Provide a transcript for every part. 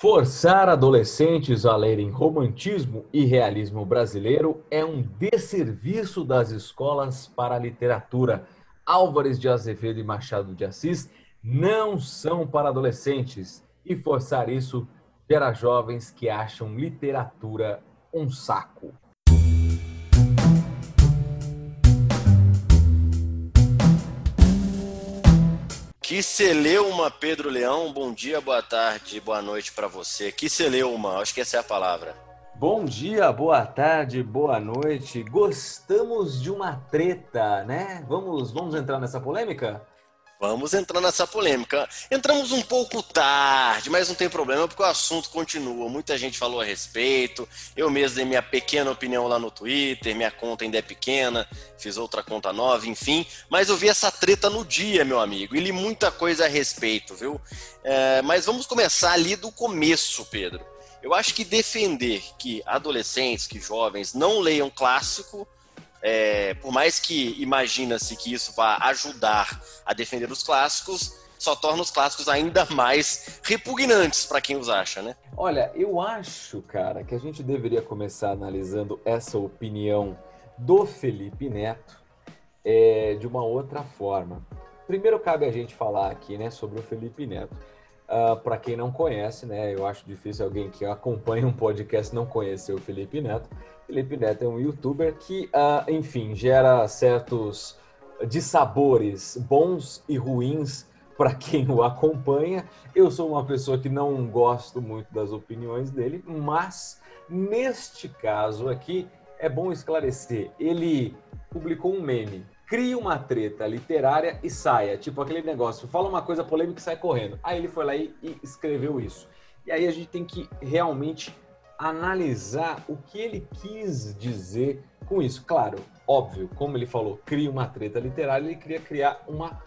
Forçar adolescentes a lerem romantismo e realismo brasileiro é um desserviço das escolas para a literatura. Álvares de Azevedo e Machado de Assis não são para adolescentes e forçar isso gera jovens que acham literatura um saco. Que celeuma, Pedro Leão. Bom dia, boa tarde, boa noite para você. Que celeuma, acho que essa é a palavra. Bom dia, boa tarde, boa noite. Gostamos de uma treta, né? Vamos, vamos entrar nessa polêmica? Vamos entrar nessa polêmica. Entramos um pouco tarde, mas não tem problema porque o assunto continua. Muita gente falou a respeito. Eu mesmo dei minha pequena opinião lá no Twitter. Minha conta ainda é pequena, fiz outra conta nova, enfim. Mas eu vi essa treta no dia, meu amigo, e li muita coisa a respeito, viu? É, mas vamos começar ali do começo, Pedro. Eu acho que defender que adolescentes, que jovens não leiam clássico é, por mais que imagina-se que isso vá ajudar a defender os clássicos, só torna os clássicos ainda mais repugnantes para quem os acha, né? Olha, eu acho, cara, que a gente deveria começar analisando essa opinião do Felipe Neto é, de uma outra forma. Primeiro cabe a gente falar aqui, né, sobre o Felipe Neto. Uh, ah, para quem não conhece, né, eu acho difícil alguém que acompanha um podcast não conhecer o Felipe Neto. Felipe Neto é um youtuber que, uh, enfim, gera certos dissabores bons e ruins para quem o acompanha. Eu sou uma pessoa que não gosto muito das opiniões dele, mas neste caso aqui é bom esclarecer. Ele publicou um meme. Cria uma treta literária e saia. Tipo aquele negócio, fala uma coisa polêmica e sai correndo. Aí ele foi lá e, e escreveu isso. E aí a gente tem que realmente analisar o que ele quis dizer com isso. Claro, óbvio, como ele falou, cria uma treta literária, ele queria criar uma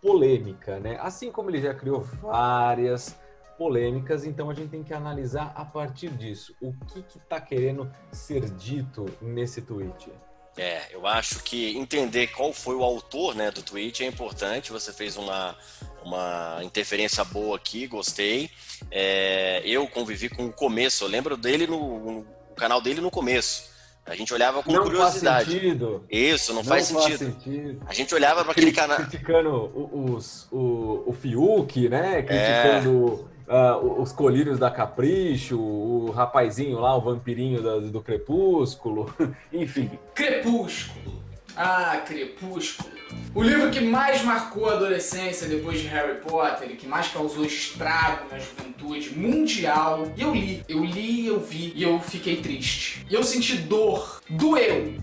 polêmica, né? Assim como ele já criou várias polêmicas, então a gente tem que analisar a partir disso o que está querendo ser dito nesse tweet. É, eu acho que entender qual foi o autor né, do tweet é importante. Você fez uma, uma interferência boa aqui, gostei. É, eu convivi com o começo, eu lembro dele no, no canal dele no começo. A gente olhava com não curiosidade. Faz sentido. Isso, não, não faz, sentido. faz, sentido. A gente olhava para aquele canal. Criticando os, o, o Fiuk, né? Criticando. É uh, os colírios da Capricho, o rapazinho lá, o vampirinho do, do Crepúsculo, enfim. Crepúsculo. Ah, Crepúsculo. O livro que mais marcou a adolescência depois de Harry Potter que mais causou estrago na juventude mundial. E eu li, eu li, eu vi e eu fiquei triste. E eu senti dor, doeu.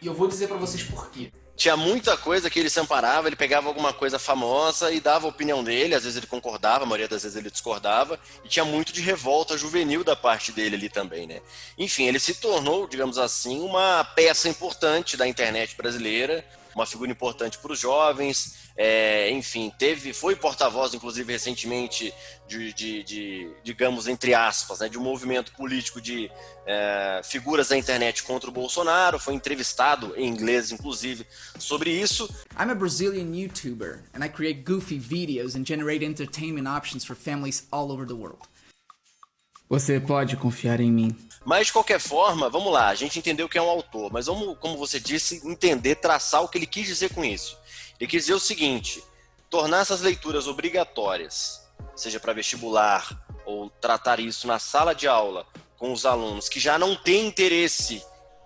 E eu vou dizer para vocês por quê tinha muita coisa que ele se amparava, ele pegava alguma coisa famosa e dava a opinião dele, às vezes ele concordava, a maioria das vezes ele discordava, e tinha muito de revolta juvenil da parte dele ali também, né? Enfim, ele se tornou, digamos assim, uma peça importante da internet brasileira, uma figura importante para os jovens, é, enfim, teve, foi porta-voz, inclusive, recentemente, de, de, de, digamos, entre aspas, né, de um movimento político de é, figuras da internet contra o Bolsonaro, foi entrevistado em inglês, inclusive, sobre isso. I'm a Brazilian YouTuber, and I create goofy videos and generate entertainment options for families all over the world. Você pode confiar em mim. Mas, de qualquer forma, vamos lá, a gente entendeu que é um autor, mas vamos, como você disse, entender, traçar o que ele quis dizer com isso. Ele quis dizer o seguinte: tornar essas leituras obrigatórias, seja para vestibular ou tratar isso na sala de aula com os alunos que já não têm interesse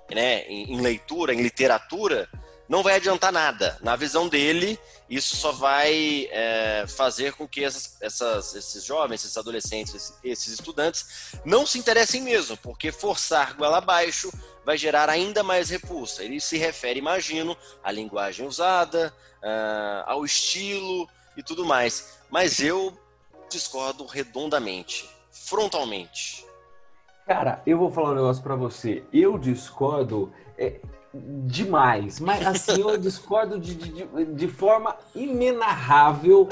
né, em, em leitura, em literatura, não vai adiantar nada. Na visão dele, isso só vai é, fazer com que essas, essas, esses jovens, esses adolescentes, esses estudantes não se interessem mesmo, porque forçar goela abaixo vai gerar ainda mais repulsa. Ele se refere, imagino, à linguagem usada, uh, ao estilo e tudo mais. Mas eu discordo redondamente, frontalmente. Cara, eu vou falar um negócio para você. Eu discordo. É, demais. Mas assim, eu discordo de, de, de forma inenarrável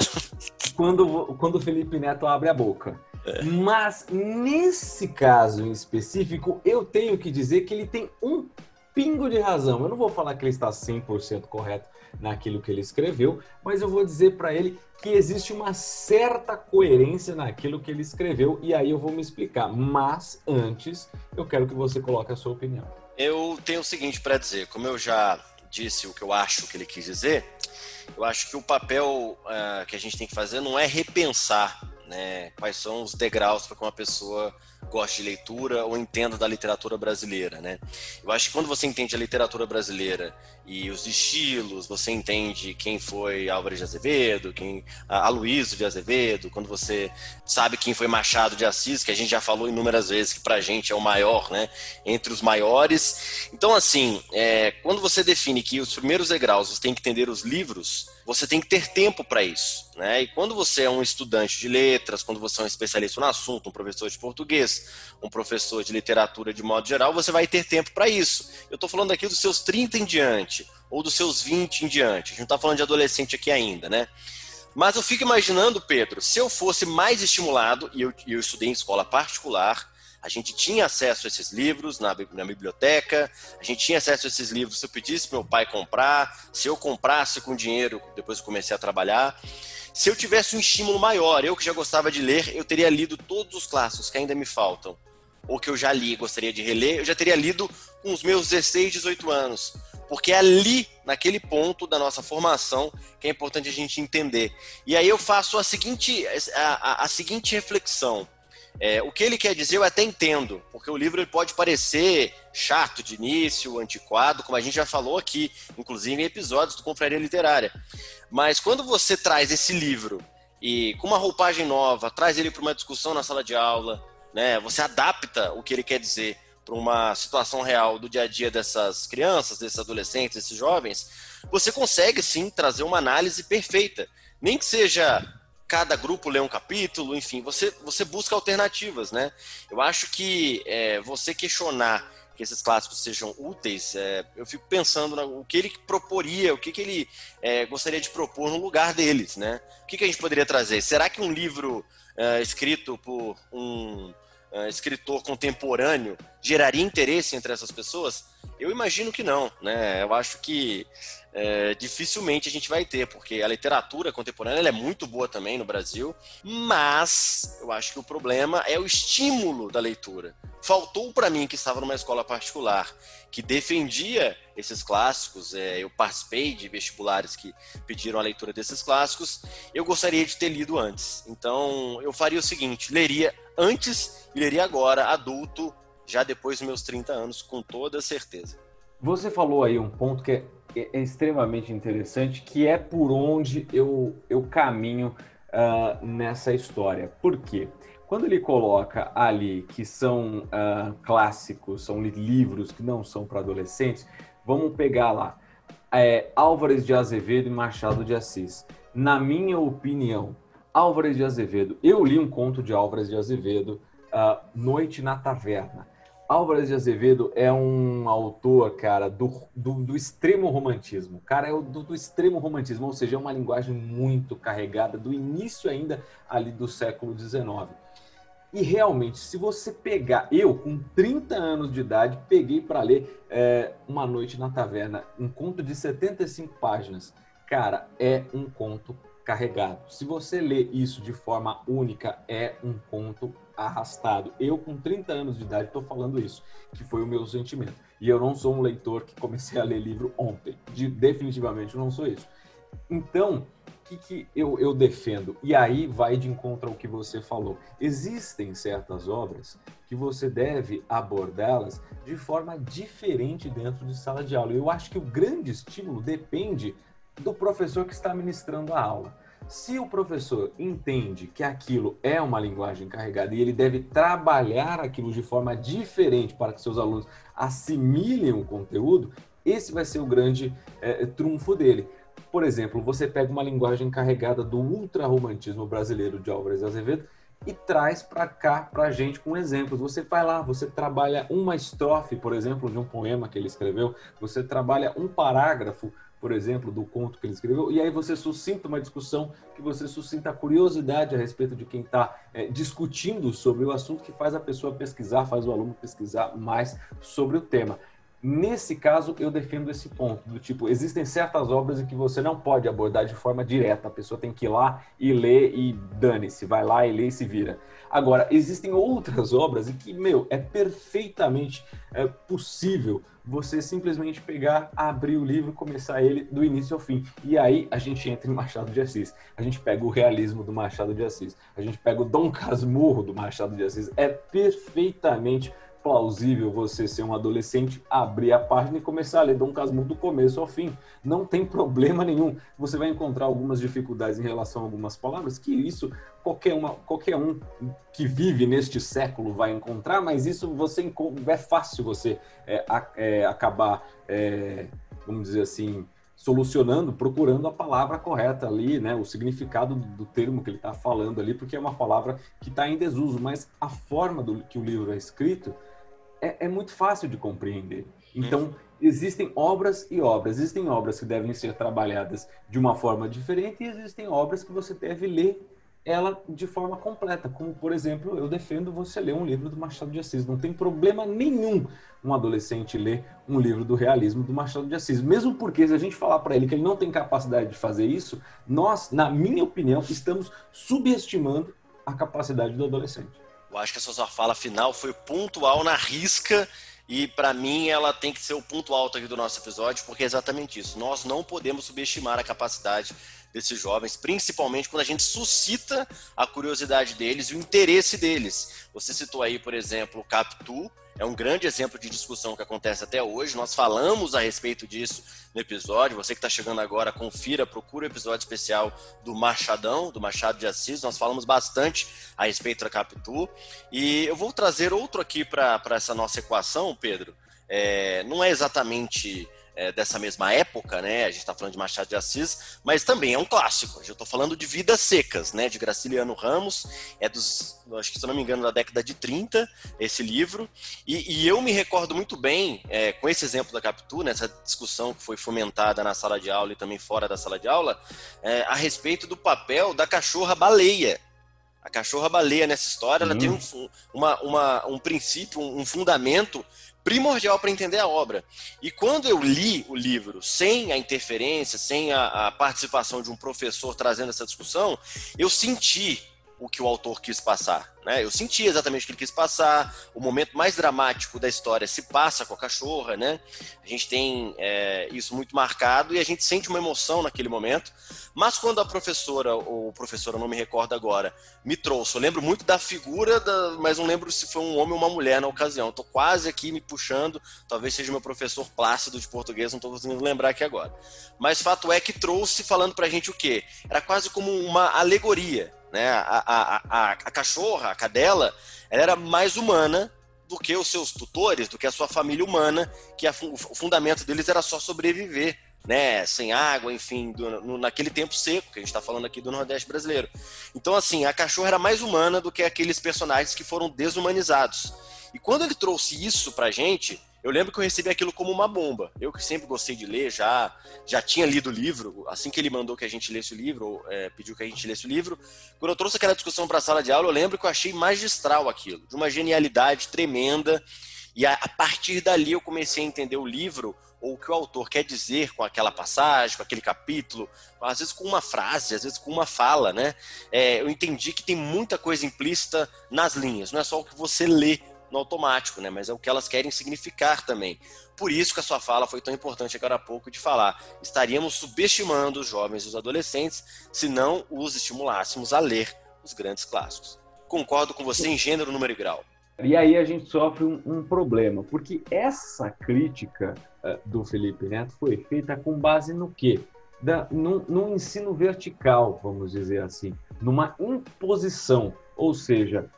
quando, quando o Felipe Neto abre a boca. Mas nesse caso em específico, eu tenho que dizer que ele tem um pingo de razão. Eu não vou falar que ele está 100% correto naquilo que ele escreveu, mas eu vou dizer para ele que existe uma certa coerência naquilo que ele escreveu e aí eu vou me explicar. Mas antes, eu quero que você coloque a sua opinião. Eu tenho o seguinte para dizer, como eu já disse o que eu acho que ele quis dizer, eu acho que o papel uh, que a gente tem que fazer não é repensar né, quais são os degraus para que uma pessoa goste de leitura ou entenda da literatura brasileira, né? Eu acho que quando você entende a literatura brasileira e os estilos, você entende quem foi Álvares de Azevedo, quem Aloysio de Azevedo, quando você sabe quem foi Machado de Assis, que a gente já falou inúmeras vezes que pra gente é o maior, né? Entre os maiores. Então, assim, é, quando você define que os primeiros degraus você tem que entender os livros, você tem que ter tempo para isso. Né? E quando você é um estudante de letras, quando você é um especialista no assunto, um professor de português, um professor de literatura de modo geral, você vai ter tempo para isso. Eu estou falando aqui dos seus 30 em diante, ou dos seus 20 em diante. A gente não está falando de adolescente aqui ainda, né? Mas eu fico imaginando, Pedro, se eu fosse mais estimulado, e eu, eu estudei em escola particular, a gente tinha acesso a esses livros na, na, biblioteca, a gente tinha acesso a esses livros se eu pedisse para meu pai comprar, se eu comprasse com dinheiro, depois que comecei a trabalhar. Se eu tivesse um estímulo maior, eu que já gostava de ler, eu teria lido todos os clássicos que ainda me faltam, ou que eu já li e gostaria de reler, eu já teria lido com os meus 16, 18 anos. Porque é ali, naquele ponto da nossa formação, que é importante a gente entender. E aí eu faço a seguinte, a, a, a seguinte reflexão. É, o que ele quer dizer eu até entendo, porque o livro ele pode parecer chato de início, antiquado, como a gente já falou aqui, inclusive em episódios do Confraria Literária. Mas quando você traz esse livro e com uma roupagem nova, traz ele para uma discussão na sala de aula, né, você adapta o que ele quer dizer para uma situação real do dia a dia dessas crianças, desses adolescentes, desses jovens, você consegue sim trazer uma análise perfeita. Nem que seja cada grupo lê um capítulo, enfim, você, você busca alternativas, né? Eu acho que é, você questionar que esses clássicos sejam úteis, é, eu fico pensando no que ele proporia, o que, que ele é, gostaria de propor no lugar deles, né? O que, que a gente poderia trazer? Será que um livro é, escrito por um é, escritor contemporâneo geraria interesse entre essas pessoas? Eu imagino que não, né? Eu acho que é, dificilmente a gente vai ter, porque a literatura contemporânea é muito boa também no Brasil, mas eu acho que o problema é o estímulo da leitura. Faltou para mim, que estava numa escola particular, que defendia esses clássicos, é, eu participei de vestibulares que pediram a leitura desses clássicos, eu gostaria de ter lido antes. Então eu faria o seguinte: leria antes e leria agora, adulto, já depois dos meus 30 anos, com toda certeza. Você falou aí um ponto que é é, extremamente interessante, que é por onde eu, eu caminho uh, nessa história. Por quê? Quando ele coloca ali que são uh, clássicos, são livros que não são para adolescentes, vamos pegar lá é, Álvares de Azevedo e Machado de Assis. Na minha opinião, Álvares de Azevedo, eu li um conto de Álvares de Azevedo, uh, Noite na Taverna. Álvares de Azevedo é um autor, cara, do, do, do extremo romantismo. Cara, é o do, do, extremo romantismo, ou seja, é uma linguagem muito carregada, do início ainda ali do século XIX. E realmente, se você pegar, eu com 30 anos de idade, peguei para ler é, Uma Noite na Taverna, um conto de 75 páginas. Cara, é um conto carregado. Se você lê isso de forma única, é um conto arrastado. Eu, com 30 anos de idade, estou falando isso, que foi o meu sentimento. E eu não sou um leitor que comecei a ler livro ontem. De, definitivamente não sou isso. Então, que, que eu, eu defendo? E aí vai de encontro ao que você falou. Existem certas obras que você deve abordá-las de forma diferente dentro de sala de aula. Eu acho que o grande estímulo depende do professor que está ministrando a aula. Se o professor entende que aquilo é uma linguagem carregada e ele deve trabalhar aquilo de forma diferente para que seus alunos assimilem o conteúdo, esse vai ser o grande é, trunfo dele. Por exemplo, você pega uma linguagem carregada do ultrarromantismo brasileiro de Álvares Azevedo e traz para cá para a gente com exemplos. Você vai lá, você trabalha uma estrofe, por exemplo, de um poema que ele escreveu, você trabalha um parágrafo por exemplo, do conto que ele escreveu, e aí você suscita uma discussão, que você suscita curiosidade a respeito de quem está é, discutindo sobre o assunto, que faz a pessoa pesquisar, faz o aluno pesquisar mais sobre o tema. Nesse caso, eu defendo esse ponto, do tipo, existem certas obras em que você não pode abordar de forma direta, a pessoa tem que ir lá e ler e dane-se, vai lá e lê e se vira. Agora, existem outras obras em que, meu, é perfeitamente é, possível você simplesmente pegar, abrir o livro, começar ele do início ao fim. E aí a gente entra em Machado de Assis. A gente pega o realismo do Machado de Assis. A gente pega o Dom Casmurro do Machado de Assis. É perfeitamente plausível você ser um adolescente, abrir a página e começar a ler Dom Casmurro do começo ao fim. Não tem problema nenhum. Você vai encontrar algumas dificuldades em relação a algumas palavras, que isso qualquer, uma, qualquer um que vive neste século vai encontrar, mas isso você é fácil você é, é, acabar, é, vamos dizer assim, solucionando, procurando a palavra correta ali, né, o significado do, termo que ele está falando ali, porque é uma palavra que está em desuso, mas a forma do que o livro é escrito é, é muito fácil de compreender. Então, uhum. existem obras e obras. Existem obras que devem ser trabalhadas de uma forma diferente e existem obras que você deve ler ela de forma completa. Como, por exemplo, eu defendo você ler um livro do Machado de Assis. Não tem problema nenhum um adolescente ler um livro do realismo do Machado de Assis. Mesmo porque, se a gente falar para ele que ele não tem capacidade de fazer isso, nós, na minha opinião, estamos subestimando a capacidade do adolescente. Eu acho que a sua fala final foi pontual na risca e para mim ela tem que ser o ponto alto aqui do nosso episódio, porque é exatamente isso. Nós não podemos subestimar a capacidade desses jovens, principalmente quando a gente suscita a curiosidade deles e o interesse deles. Você citou aí, por exemplo, o Capitu, é um grande exemplo de discussão que acontece até hoje. Nós falamos a respeito disso no episódio. Você que está chegando agora, confira, procura o episódio especial do Machadão, do Machado de Assis. Nós falamos bastante a respeito da Capitu. E eu vou trazer outro aqui para essa nossa equação, Pedro. É, não é exatamente é, dessa mesma época, né? A gente está falando de Machado de Assis, mas também é um clássico. Eu estou falando de Vidas Secas, né? De Graciliano Ramos, é dos, acho que se não me engano, da década de 30, esse livro. E, e eu me recordo muito bem, é, com esse exemplo da Capitu, nessa discussão que foi fomentada na sala de aula e também fora da sala de aula, é, a respeito do papel da cachorra baleia. A cachorra baleia nessa história, ela tem um, uma, uma, um princípio, um fundamento primordial para entender a obra. E quando eu li o livro sem a interferência, sem a, a, participação de um professor trazendo essa discussão, eu senti o que o autor quis passar. Né? Eu senti exatamente o que ele quis passar. O momento mais dramático da história se passa com a cachorra, né? A gente tem é, isso muito marcado e a gente sente uma emoção naquele momento. Mas quando a professora, ou professora, não me recordo agora, me trouxe, eu lembro muito da figura, da, mas não lembro se foi um homem ou uma mulher na ocasião. Estou quase aqui me puxando, talvez seja meu professor Plácido de português, não estou conseguindo lembrar aqui agora. Mas fato é que trouxe falando para a gente o quê? Era quase como uma alegoria né? A, a, a, a cachorra, a cadela, ela era mais humana do que os seus tutores, do que a sua família humana, que a, o fundamento deles era só sobreviver, né? Sem água, enfim, do, no, naquele tempo seco, que a gente está falando aqui do Nordeste brasileiro. Então, assim, a cachorra era mais humana do que aqueles personagens que foram desumanizados. E quando ele trouxe isso pra gente, eu lembro que eu recebi aquilo como uma bomba. Eu que sempre gostei de ler, já já tinha lido o livro, assim que ele mandou que a gente lesse o livro, ou, é, pediu que a gente lesse o livro. Quando eu trouxe aquela discussão para a sala de aula, eu lembro que eu achei magistral aquilo, de uma genialidade tremenda. E a, a partir dali eu comecei a entender o livro, ou o que o autor quer dizer com aquela passagem, com aquele capítulo, às vezes com uma frase, às vezes com uma fala, né? É, eu entendi que tem muita coisa implícita nas linhas, não é só o que você lê no automático, né? Mas é o que elas querem significar também. Por isso que a sua fala foi tão importante agora há pouco de falar. Estaríamos subestimando os jovens e os adolescentes se não os estimulássemos a ler os grandes clássicos. Concordo com você em gênero, número e grau. E aí a gente sofre um, um problema, porque essa crítica uh, do Felipe Neto foi feita com base no quê? Da, num, num ensino vertical, vamos dizer assim, numa imposição, ou seja,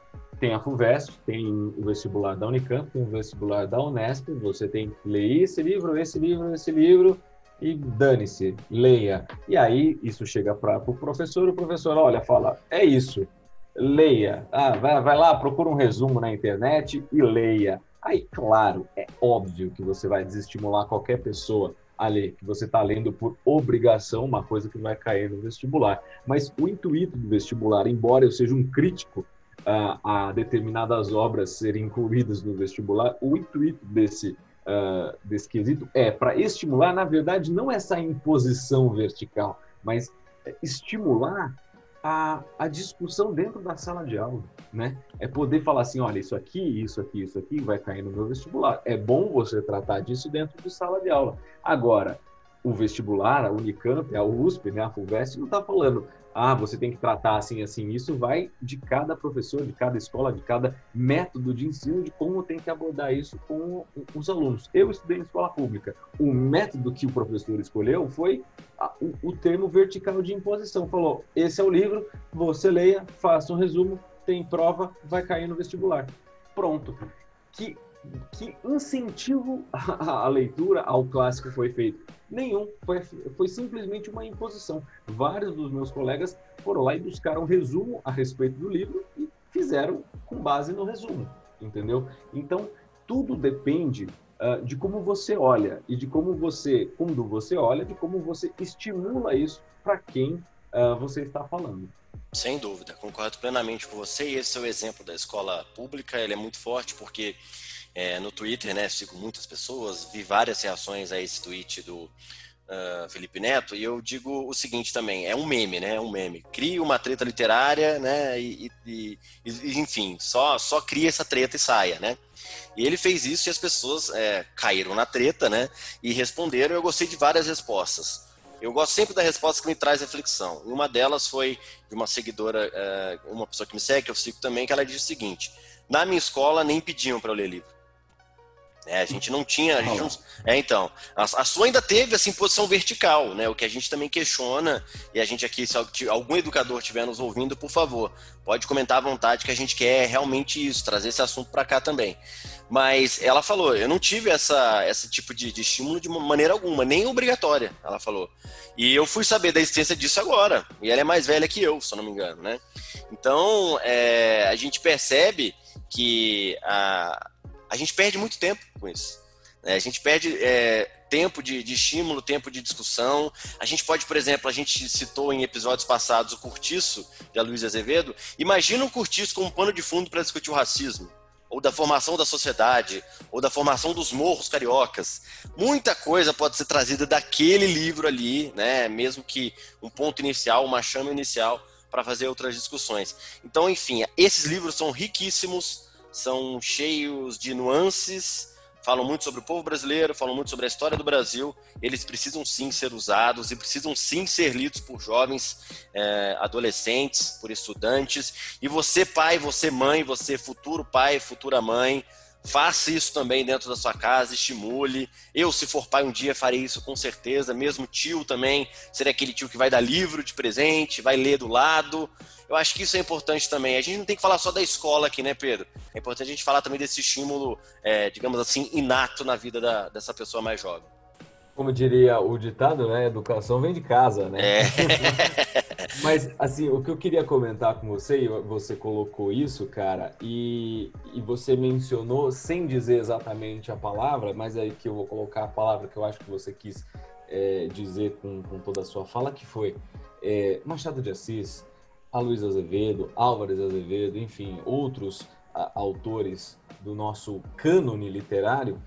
tem a FUVEST, tem o vestibular da Unicamp, tem o vestibular da Unesp, você tem que ler esse livro, esse livro, esse livro, e dane-se, leia. E aí isso chega para o pro professor, o professor olha, fala, é isso, leia. Ah, vai, vai lá, procura um resumo na internet e leia. Aí, claro, é óbvio que você vai desestimular qualquer pessoa a ler, que você está lendo por obrigação, uma coisa que vai cair no vestibular. Mas o intuito do vestibular, embora eu seja um crítico a, a determinadas obras serem incluídas no vestibular, o intuito desse uh, desse quesito é para estimular, na verdade, não essa imposição vertical, mas estimular a, a discussão dentro da sala de aula, né? É poder falar assim, olha, isso aqui, isso aqui, isso aqui vai cair no meu vestibular. É bom você tratar disso dentro de sala de aula. Agora, o vestibular, a Unicamp, a USP, né, a FUVEST, não está falando, ah, você tem que tratar assim, assim. Isso vai de cada professor, de cada escola, de cada método de ensino, de como tem que abordar isso com os alunos. Eu estudei em escola pública. O método que o professor escolheu foi o, o termo vertical de imposição. Falou: esse é o livro, você leia, faça um resumo, tem prova, vai cair no vestibular. Pronto. Que que incentivo à leitura, ao clássico foi feito? Nenhum. Foi, foi simplesmente uma imposição. Vários dos meus colegas foram lá e buscaram um resumo a respeito do livro e fizeram com base no resumo, entendeu? Então, tudo depende uh, de como você olha e de como você, quando você olha, de como você estimula isso para quem uh, você está falando. Sem dúvida, concordo plenamente com você. E esse é o exemplo da escola pública, ele é muito forte porque é, no Twitter, né? Sigo muitas pessoas, vi várias reações a esse tweet do uh, Felipe Neto, e eu digo o seguinte também: é um meme, né? É um meme. Cria uma treta literária, né? E, e, e, enfim, só, só cria essa treta e saia, né? E ele fez isso e as pessoas é, caíram na treta, né? E responderam. Eu gostei de várias respostas. Eu gosto sempre da resposta que me traz reflexão. Uma delas foi de uma seguidora, é, uma pessoa que me segue, que eu sigo também, que ela disse o seguinte: na minha escola nem pediam para eu ler livro. É, a gente não tinha. Gente não, é, então. A, a, sua ainda teve assim, posição vertical, né? O que a gente também questiona, e a gente aqui, se algum educador estiver nos ouvindo, por favor, pode comentar à vontade que a gente quer realmente isso, trazer esse assunto para cá também. Mas ela falou, eu não tive essa, esse tipo de, de estímulo de maneira alguma, nem obrigatória, ela falou. E eu fui saber da existência disso agora. E ela é mais velha que eu, se eu não me engano, né? Então, é, a gente percebe que a, a gente perde muito tempo com isso. Né? A gente perde é, tempo de, de, estímulo, tempo de discussão. A gente pode, por exemplo, a gente citou em episódios passados o Curtiço, de Luiz Azevedo. Imagina um Curtiço como pano de fundo para discutir o racismo, ou da formação da sociedade, ou da formação dos morros cariocas. Muita coisa pode ser trazida daquele livro ali, né? mesmo que um ponto inicial, uma chama inicial, para fazer outras discussões. Então, enfim, esses livros são riquíssimos são cheios de nuances, falam muito sobre o povo brasileiro, falam muito sobre a história do Brasil. Eles precisam sim ser usados e precisam sim ser lidos por jovens, é, adolescentes, por estudantes. E você, pai, você, mãe, você, futuro pai, futura mãe, Faça isso também dentro da sua casa, estimule. Eu, se for pai um dia, farei isso com certeza. Mesmo tio também, será aquele tio que vai dar livro de presente, vai ler do lado. Eu acho que isso é importante também. A gente não tem que falar só da escola aqui, né, Pedro? É importante a gente falar também desse estímulo, é, digamos assim, inato na vida da, dessa pessoa mais jovem. Como diria o ditado, né? Educação vem de casa, né? É. Mas, assim, o que eu queria comentar com você, e você colocou isso, cara, e, e você mencionou, sem dizer exatamente a palavra, mas aí que eu vou colocar a palavra que eu acho que você quis é, dizer com, com toda a sua fala, que foi é, Machado de Assis, Aloysio Azevedo, Álvares Azevedo, enfim, outros a, autores do nosso cânone literário,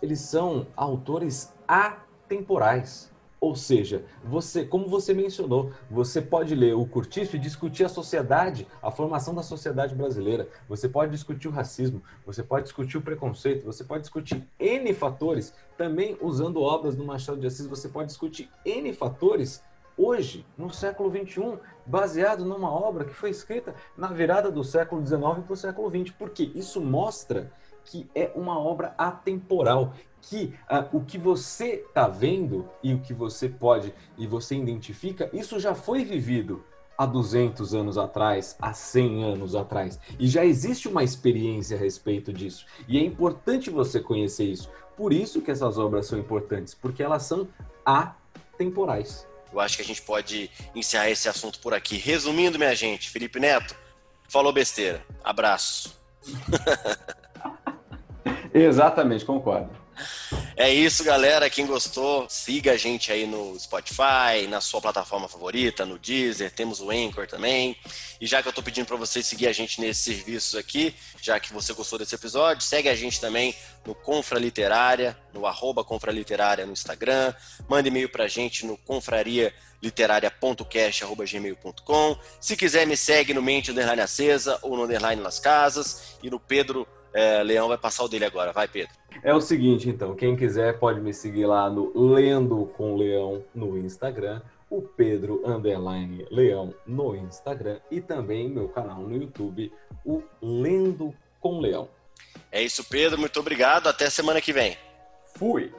eles são autores atemporais. Ou seja, você, como você mencionou, você pode ler o Curtiço e discutir a sociedade, a formação da sociedade brasileira. Você pode discutir o racismo, você pode discutir o preconceito, você pode discutir N fatores. Também usando obras do Machado de Assis, você pode discutir N fatores hoje, no século XXI, baseado numa obra que foi escrita na virada do século XIX para o século XX. Porque isso mostra que é uma obra atemporal, que uh, o que você está vendo e o que você pode e você identifica, isso já foi vivido há 200 anos atrás, há 100 anos atrás. E já existe uma experiência a respeito disso. E é importante você conhecer isso. Por isso que essas obras são importantes, porque elas são atemporais. Eu acho que a gente pode encerrar esse assunto por aqui. Resumindo, minha gente, Felipe Neto falou besteira. Abraço. Exatamente, concordo. É isso, galera. Quem gostou, siga a gente aí no Spotify, na sua plataforma favorita, no Deezer, temos o Anchor também. E já que eu tô pedindo para você seguir a gente nesses serviços aqui, já que você gostou desse episódio, segue a gente também no Confra Literária, no arroba Confra Literária no Instagram. Manda e-mail pra gente no confraria.cast.gmail.com. Se quiser, me segue no Mente Underline Acesa ou no Underline Las Casas e no Pedro é, Leão vai passar o dele agora. Vai, Pedro. É o seguinte, então, quem quiser pode me seguir lá no Lendo com Leão no Instagram, o Pedro Underline Leão no Instagram e também meu canal no YouTube, o Lendo com Leão. É isso, Pedro. Muito obrigado. Até semana que vem. Fui!